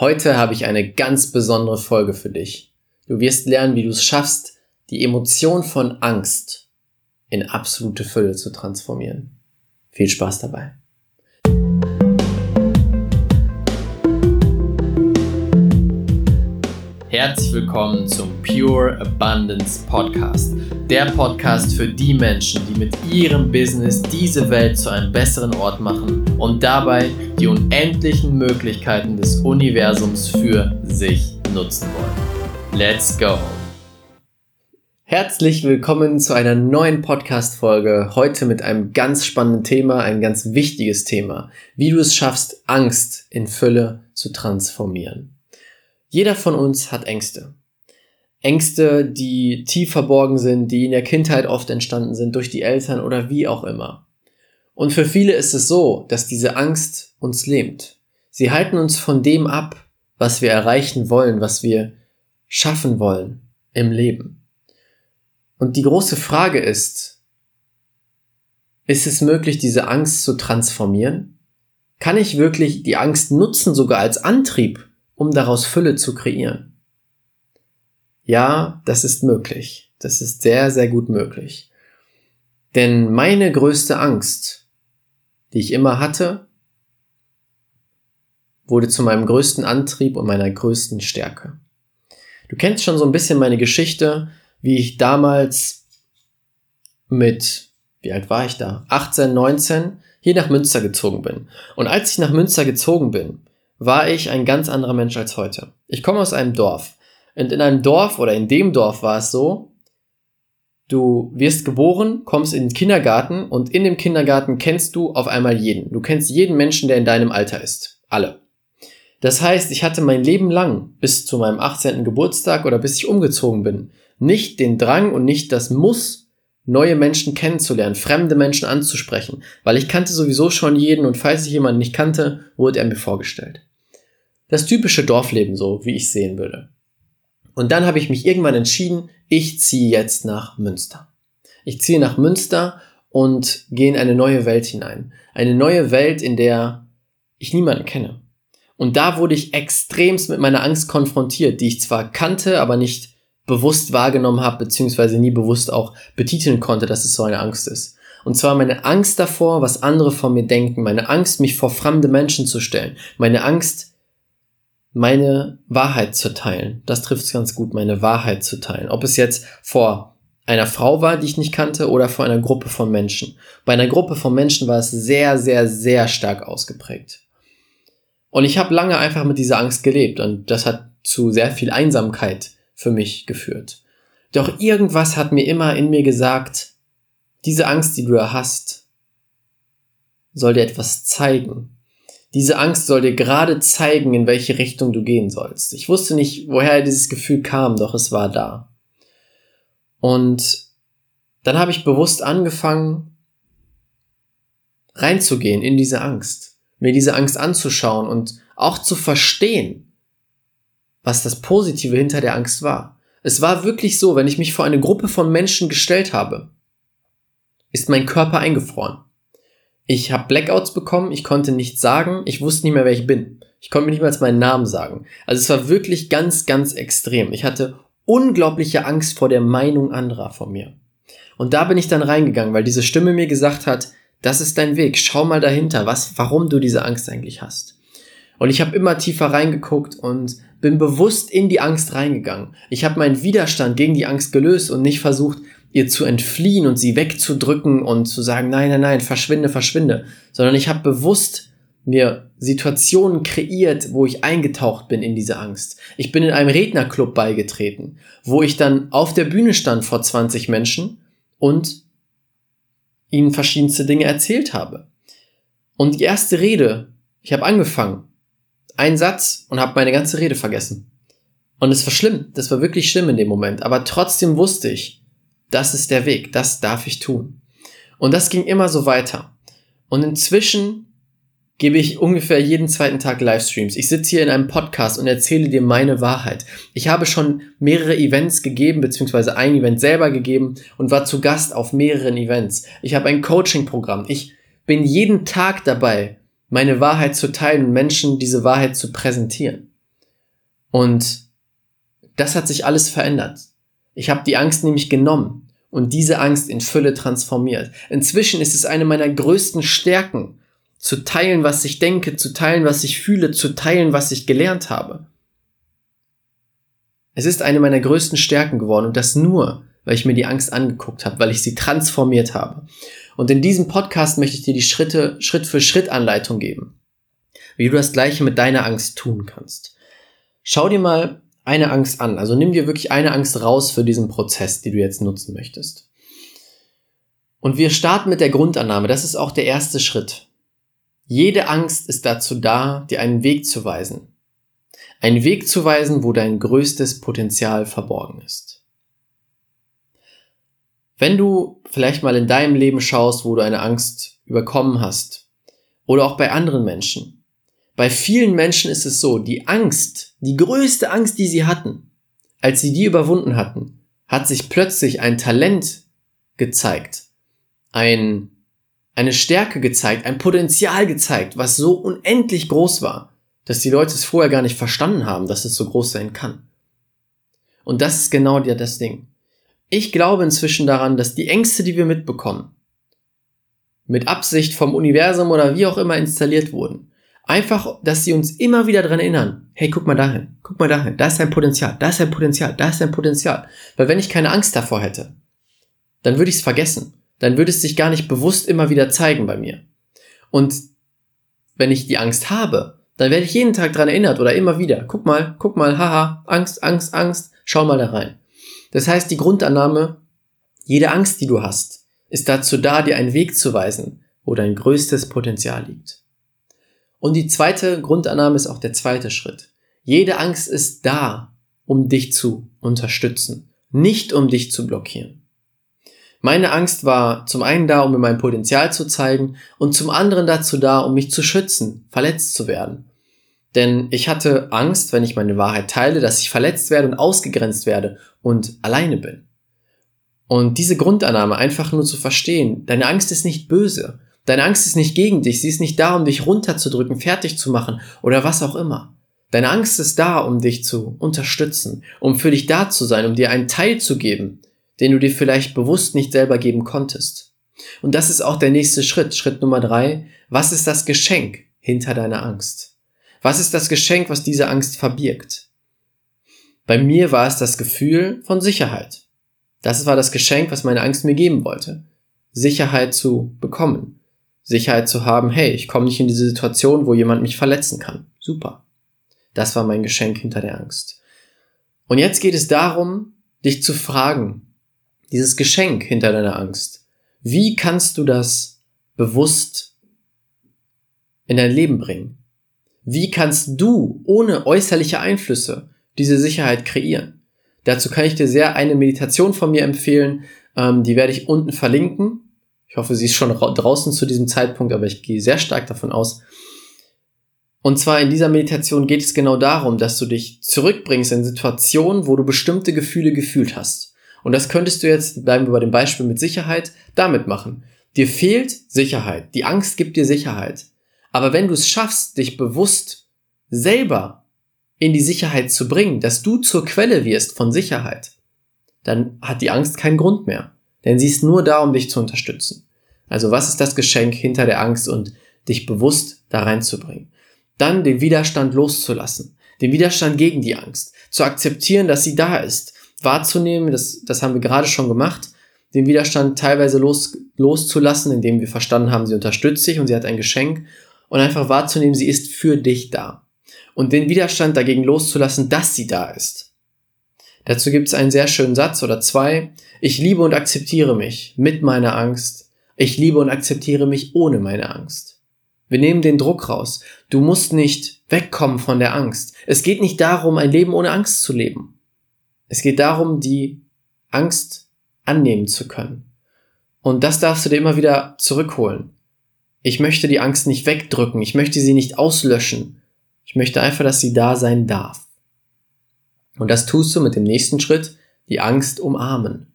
Heute habe ich eine ganz besondere Folge für dich. Du wirst lernen, wie du es schaffst, die Emotion von Angst in absolute Fülle zu transformieren. Viel Spaß dabei. Herzlich willkommen zum Pure Abundance Podcast. Der Podcast für die Menschen, die mit ihrem Business diese Welt zu einem besseren Ort machen und dabei die unendlichen Möglichkeiten des Universums für sich nutzen wollen. Let's go! Herzlich willkommen zu einer neuen Podcast-Folge. Heute mit einem ganz spannenden Thema, ein ganz wichtiges Thema. Wie du es schaffst, Angst in Fülle zu transformieren. Jeder von uns hat Ängste. Ängste, die tief verborgen sind, die in der Kindheit oft entstanden sind durch die Eltern oder wie auch immer. Und für viele ist es so, dass diese Angst uns lähmt. Sie halten uns von dem ab, was wir erreichen wollen, was wir schaffen wollen im Leben. Und die große Frage ist, ist es möglich, diese Angst zu transformieren? Kann ich wirklich die Angst nutzen, sogar als Antrieb, um daraus Fülle zu kreieren. Ja, das ist möglich. Das ist sehr, sehr gut möglich. Denn meine größte Angst, die ich immer hatte, wurde zu meinem größten Antrieb und meiner größten Stärke. Du kennst schon so ein bisschen meine Geschichte, wie ich damals mit, wie alt war ich da? 18, 19, hier nach Münster gezogen bin. Und als ich nach Münster gezogen bin, war ich ein ganz anderer Mensch als heute. Ich komme aus einem Dorf. Und in einem Dorf oder in dem Dorf war es so, du wirst geboren, kommst in den Kindergarten und in dem Kindergarten kennst du auf einmal jeden. Du kennst jeden Menschen, der in deinem Alter ist. Alle. Das heißt, ich hatte mein Leben lang, bis zu meinem 18. Geburtstag oder bis ich umgezogen bin, nicht den Drang und nicht das Muss, neue Menschen kennenzulernen, fremde Menschen anzusprechen, weil ich kannte sowieso schon jeden und falls ich jemanden nicht kannte, wurde er mir vorgestellt das typische Dorfleben so, wie ich sehen würde. Und dann habe ich mich irgendwann entschieden, ich ziehe jetzt nach Münster. Ich ziehe nach Münster und gehe in eine neue Welt hinein. Eine neue Welt, in der ich niemanden kenne. Und da wurde ich extremst mit meiner Angst konfrontiert, die ich zwar kannte, aber nicht bewusst wahrgenommen habe, beziehungsweise nie bewusst auch betiteln konnte, dass es so eine Angst ist. Und zwar meine Angst davor, was andere von mir denken, meine Angst, mich vor fremde Menschen zu stellen, meine Angst, meine Wahrheit zu teilen. Das trifft es ganz gut, meine Wahrheit zu teilen. Ob es jetzt vor einer Frau war, die ich nicht kannte, oder vor einer Gruppe von Menschen. Bei einer Gruppe von Menschen war es sehr, sehr, sehr stark ausgeprägt. Und ich habe lange einfach mit dieser Angst gelebt und das hat zu sehr viel Einsamkeit für mich geführt. Doch irgendwas hat mir immer in mir gesagt, diese Angst, die du hast, soll dir etwas zeigen. Diese Angst soll dir gerade zeigen, in welche Richtung du gehen sollst. Ich wusste nicht, woher dieses Gefühl kam, doch es war da. Und dann habe ich bewusst angefangen, reinzugehen in diese Angst, mir diese Angst anzuschauen und auch zu verstehen, was das Positive hinter der Angst war. Es war wirklich so, wenn ich mich vor eine Gruppe von Menschen gestellt habe, ist mein Körper eingefroren. Ich habe Blackouts bekommen, ich konnte nichts sagen, ich wusste nicht mehr, wer ich bin. Ich konnte mir nicht mal meinen Namen sagen. Also es war wirklich ganz, ganz extrem. Ich hatte unglaubliche Angst vor der Meinung anderer von mir. Und da bin ich dann reingegangen, weil diese Stimme mir gesagt hat, das ist dein Weg, schau mal dahinter, was, warum du diese Angst eigentlich hast. Und ich habe immer tiefer reingeguckt und bin bewusst in die Angst reingegangen. Ich habe meinen Widerstand gegen die Angst gelöst und nicht versucht, ihr zu entfliehen und sie wegzudrücken und zu sagen, nein, nein, nein, verschwinde, verschwinde, sondern ich habe bewusst mir Situationen kreiert, wo ich eingetaucht bin in diese Angst. Ich bin in einem Rednerclub beigetreten, wo ich dann auf der Bühne stand vor 20 Menschen und ihnen verschiedenste Dinge erzählt habe. Und die erste Rede, ich habe angefangen, ein Satz und habe meine ganze Rede vergessen. Und es war schlimm, das war wirklich schlimm in dem Moment, aber trotzdem wusste ich, das ist der Weg, das darf ich tun. Und das ging immer so weiter. Und inzwischen gebe ich ungefähr jeden zweiten Tag Livestreams. Ich sitze hier in einem Podcast und erzähle dir meine Wahrheit. Ich habe schon mehrere Events gegeben, beziehungsweise ein Event selber gegeben und war zu Gast auf mehreren Events. Ich habe ein Coaching-Programm. Ich bin jeden Tag dabei, meine Wahrheit zu teilen und Menschen diese Wahrheit zu präsentieren. Und das hat sich alles verändert. Ich habe die Angst nämlich genommen und diese Angst in Fülle transformiert. Inzwischen ist es eine meiner größten Stärken, zu teilen, was ich denke, zu teilen, was ich fühle, zu teilen, was ich gelernt habe. Es ist eine meiner größten Stärken geworden und das nur, weil ich mir die Angst angeguckt habe, weil ich sie transformiert habe. Und in diesem Podcast möchte ich dir die Schritte, Schritt für Schritt Anleitung geben, wie du das Gleiche mit deiner Angst tun kannst. Schau dir mal eine Angst an. Also nimm dir wirklich eine Angst raus für diesen Prozess, die du jetzt nutzen möchtest. Und wir starten mit der Grundannahme. Das ist auch der erste Schritt. Jede Angst ist dazu da, dir einen Weg zu weisen. Einen Weg zu weisen, wo dein größtes Potenzial verborgen ist. Wenn du vielleicht mal in deinem Leben schaust, wo du eine Angst überkommen hast, oder auch bei anderen Menschen, bei vielen Menschen ist es so, die Angst, die größte Angst, die sie hatten, als sie die überwunden hatten, hat sich plötzlich ein Talent gezeigt, ein eine Stärke gezeigt, ein Potenzial gezeigt, was so unendlich groß war, dass die Leute es vorher gar nicht verstanden haben, dass es so groß sein kann. Und das ist genau das Ding. Ich glaube inzwischen daran, dass die Ängste, die wir mitbekommen, mit Absicht vom Universum oder wie auch immer installiert wurden, einfach, dass sie uns immer wieder daran erinnern, hey, guck mal dahin, guck mal dahin, da ist ein Potenzial, da ist ein Potenzial, da ist ein Potenzial. Weil wenn ich keine Angst davor hätte, dann würde ich es vergessen dann würde es sich gar nicht bewusst immer wieder zeigen bei mir. Und wenn ich die Angst habe, dann werde ich jeden Tag dran erinnert oder immer wieder. Guck mal, guck mal, haha, Angst, Angst, Angst, schau mal da rein. Das heißt, die Grundannahme, jede Angst, die du hast, ist dazu da, dir einen Weg zu weisen, wo dein größtes Potenzial liegt. Und die zweite Grundannahme ist auch der zweite Schritt. Jede Angst ist da, um dich zu unterstützen, nicht um dich zu blockieren. Meine Angst war zum einen da, um mir mein Potenzial zu zeigen und zum anderen dazu da, um mich zu schützen, verletzt zu werden. Denn ich hatte Angst, wenn ich meine Wahrheit teile, dass ich verletzt werde und ausgegrenzt werde und alleine bin. Und diese Grundannahme einfach nur zu verstehen, deine Angst ist nicht böse, deine Angst ist nicht gegen dich, sie ist nicht da, um dich runterzudrücken, fertig zu machen oder was auch immer. Deine Angst ist da, um dich zu unterstützen, um für dich da zu sein, um dir einen Teil zu geben, den du dir vielleicht bewusst nicht selber geben konntest. Und das ist auch der nächste Schritt, Schritt Nummer drei. Was ist das Geschenk hinter deiner Angst? Was ist das Geschenk, was diese Angst verbirgt? Bei mir war es das Gefühl von Sicherheit. Das war das Geschenk, was meine Angst mir geben wollte. Sicherheit zu bekommen. Sicherheit zu haben, hey, ich komme nicht in diese Situation, wo jemand mich verletzen kann. Super. Das war mein Geschenk hinter der Angst. Und jetzt geht es darum, dich zu fragen, dieses Geschenk hinter deiner Angst. Wie kannst du das bewusst in dein Leben bringen? Wie kannst du ohne äußerliche Einflüsse diese Sicherheit kreieren? Dazu kann ich dir sehr eine Meditation von mir empfehlen. Ähm, die werde ich unten verlinken. Ich hoffe, sie ist schon draußen zu diesem Zeitpunkt, aber ich gehe sehr stark davon aus. Und zwar in dieser Meditation geht es genau darum, dass du dich zurückbringst in Situationen, wo du bestimmte Gefühle gefühlt hast. Und das könntest du jetzt, bleiben wir bei dem Beispiel mit Sicherheit, damit machen. Dir fehlt Sicherheit. Die Angst gibt dir Sicherheit. Aber wenn du es schaffst, dich bewusst selber in die Sicherheit zu bringen, dass du zur Quelle wirst von Sicherheit, dann hat die Angst keinen Grund mehr. Denn sie ist nur da, um dich zu unterstützen. Also was ist das Geschenk hinter der Angst und dich bewusst da reinzubringen? Dann den Widerstand loszulassen. Den Widerstand gegen die Angst. Zu akzeptieren, dass sie da ist wahrzunehmen, das, das haben wir gerade schon gemacht, den Widerstand teilweise los, loszulassen, indem wir verstanden haben, sie unterstützt sich und sie hat ein Geschenk und einfach wahrzunehmen, sie ist für dich da. Und den Widerstand dagegen loszulassen, dass sie da ist. Dazu gibt es einen sehr schönen Satz oder zwei. Ich liebe und akzeptiere mich mit meiner Angst. Ich liebe und akzeptiere mich ohne meine Angst. Wir nehmen den Druck raus. Du musst nicht wegkommen von der Angst. Es geht nicht darum, ein Leben ohne Angst zu leben. Es geht darum, die Angst annehmen zu können. Und das darfst du dir immer wieder zurückholen. Ich möchte die Angst nicht wegdrücken, ich möchte sie nicht auslöschen. Ich möchte einfach, dass sie da sein darf. Und das tust du mit dem nächsten Schritt, die Angst umarmen.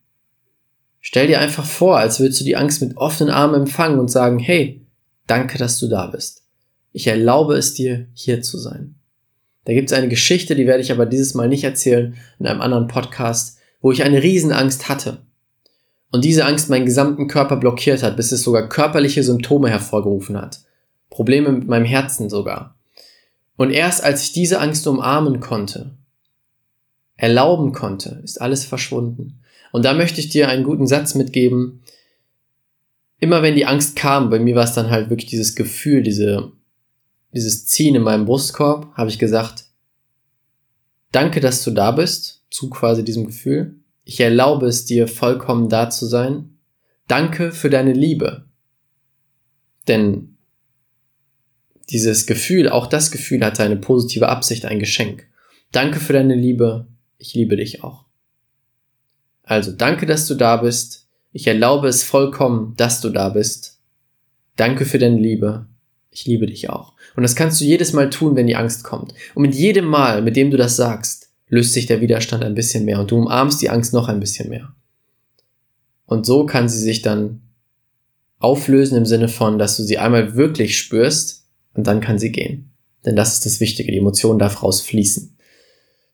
Stell dir einfach vor, als würdest du die Angst mit offenen Armen empfangen und sagen, hey, danke, dass du da bist. Ich erlaube es dir, hier zu sein. Da gibt es eine Geschichte, die werde ich aber dieses Mal nicht erzählen, in einem anderen Podcast, wo ich eine Riesenangst hatte. Und diese Angst meinen gesamten Körper blockiert hat, bis es sogar körperliche Symptome hervorgerufen hat. Probleme mit meinem Herzen sogar. Und erst als ich diese Angst umarmen konnte, erlauben konnte, ist alles verschwunden. Und da möchte ich dir einen guten Satz mitgeben. Immer wenn die Angst kam, bei mir war es dann halt wirklich dieses Gefühl, diese, dieses Ziehen in meinem Brustkorb, habe ich gesagt, danke, dass du da bist, zu quasi diesem Gefühl. Ich erlaube es dir, vollkommen da zu sein. Danke für deine Liebe. Denn dieses Gefühl, auch das Gefühl hatte eine positive Absicht, ein Geschenk. Danke für deine Liebe. Ich liebe dich auch. Also danke, dass du da bist. Ich erlaube es vollkommen, dass du da bist. Danke für deine Liebe. Ich liebe dich auch. Und das kannst du jedes Mal tun, wenn die Angst kommt. Und mit jedem Mal, mit dem du das sagst, löst sich der Widerstand ein bisschen mehr und du umarmst die Angst noch ein bisschen mehr. Und so kann sie sich dann auflösen im Sinne von, dass du sie einmal wirklich spürst und dann kann sie gehen. Denn das ist das Wichtige, die Emotion darf rausfließen.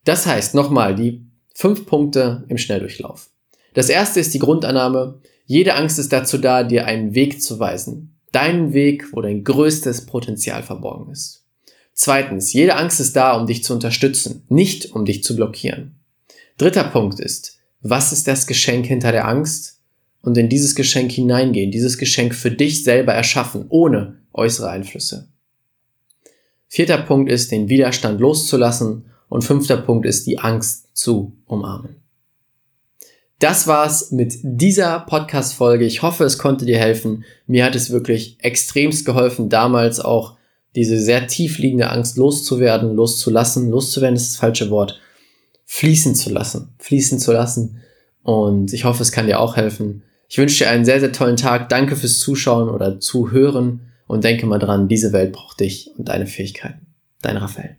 Das heißt, nochmal, die fünf Punkte im Schnelldurchlauf. Das erste ist die Grundannahme, jede Angst ist dazu da, dir einen Weg zu weisen. Deinen Weg, wo dein größtes Potenzial verborgen ist. Zweitens, jede Angst ist da, um dich zu unterstützen, nicht um dich zu blockieren. Dritter Punkt ist, was ist das Geschenk hinter der Angst? Und in dieses Geschenk hineingehen, dieses Geschenk für dich selber erschaffen, ohne äußere Einflüsse. Vierter Punkt ist, den Widerstand loszulassen. Und fünfter Punkt ist, die Angst zu umarmen. Das war's mit dieser Podcast-Folge. Ich hoffe, es konnte dir helfen. Mir hat es wirklich extremst geholfen, damals auch diese sehr tief liegende Angst loszuwerden, loszulassen, loszuwerden ist das falsche Wort, fließen zu lassen, fließen zu lassen. Und ich hoffe, es kann dir auch helfen. Ich wünsche dir einen sehr, sehr tollen Tag. Danke fürs Zuschauen oder Zuhören und denke mal dran, diese Welt braucht dich und deine Fähigkeiten. Dein Raphael.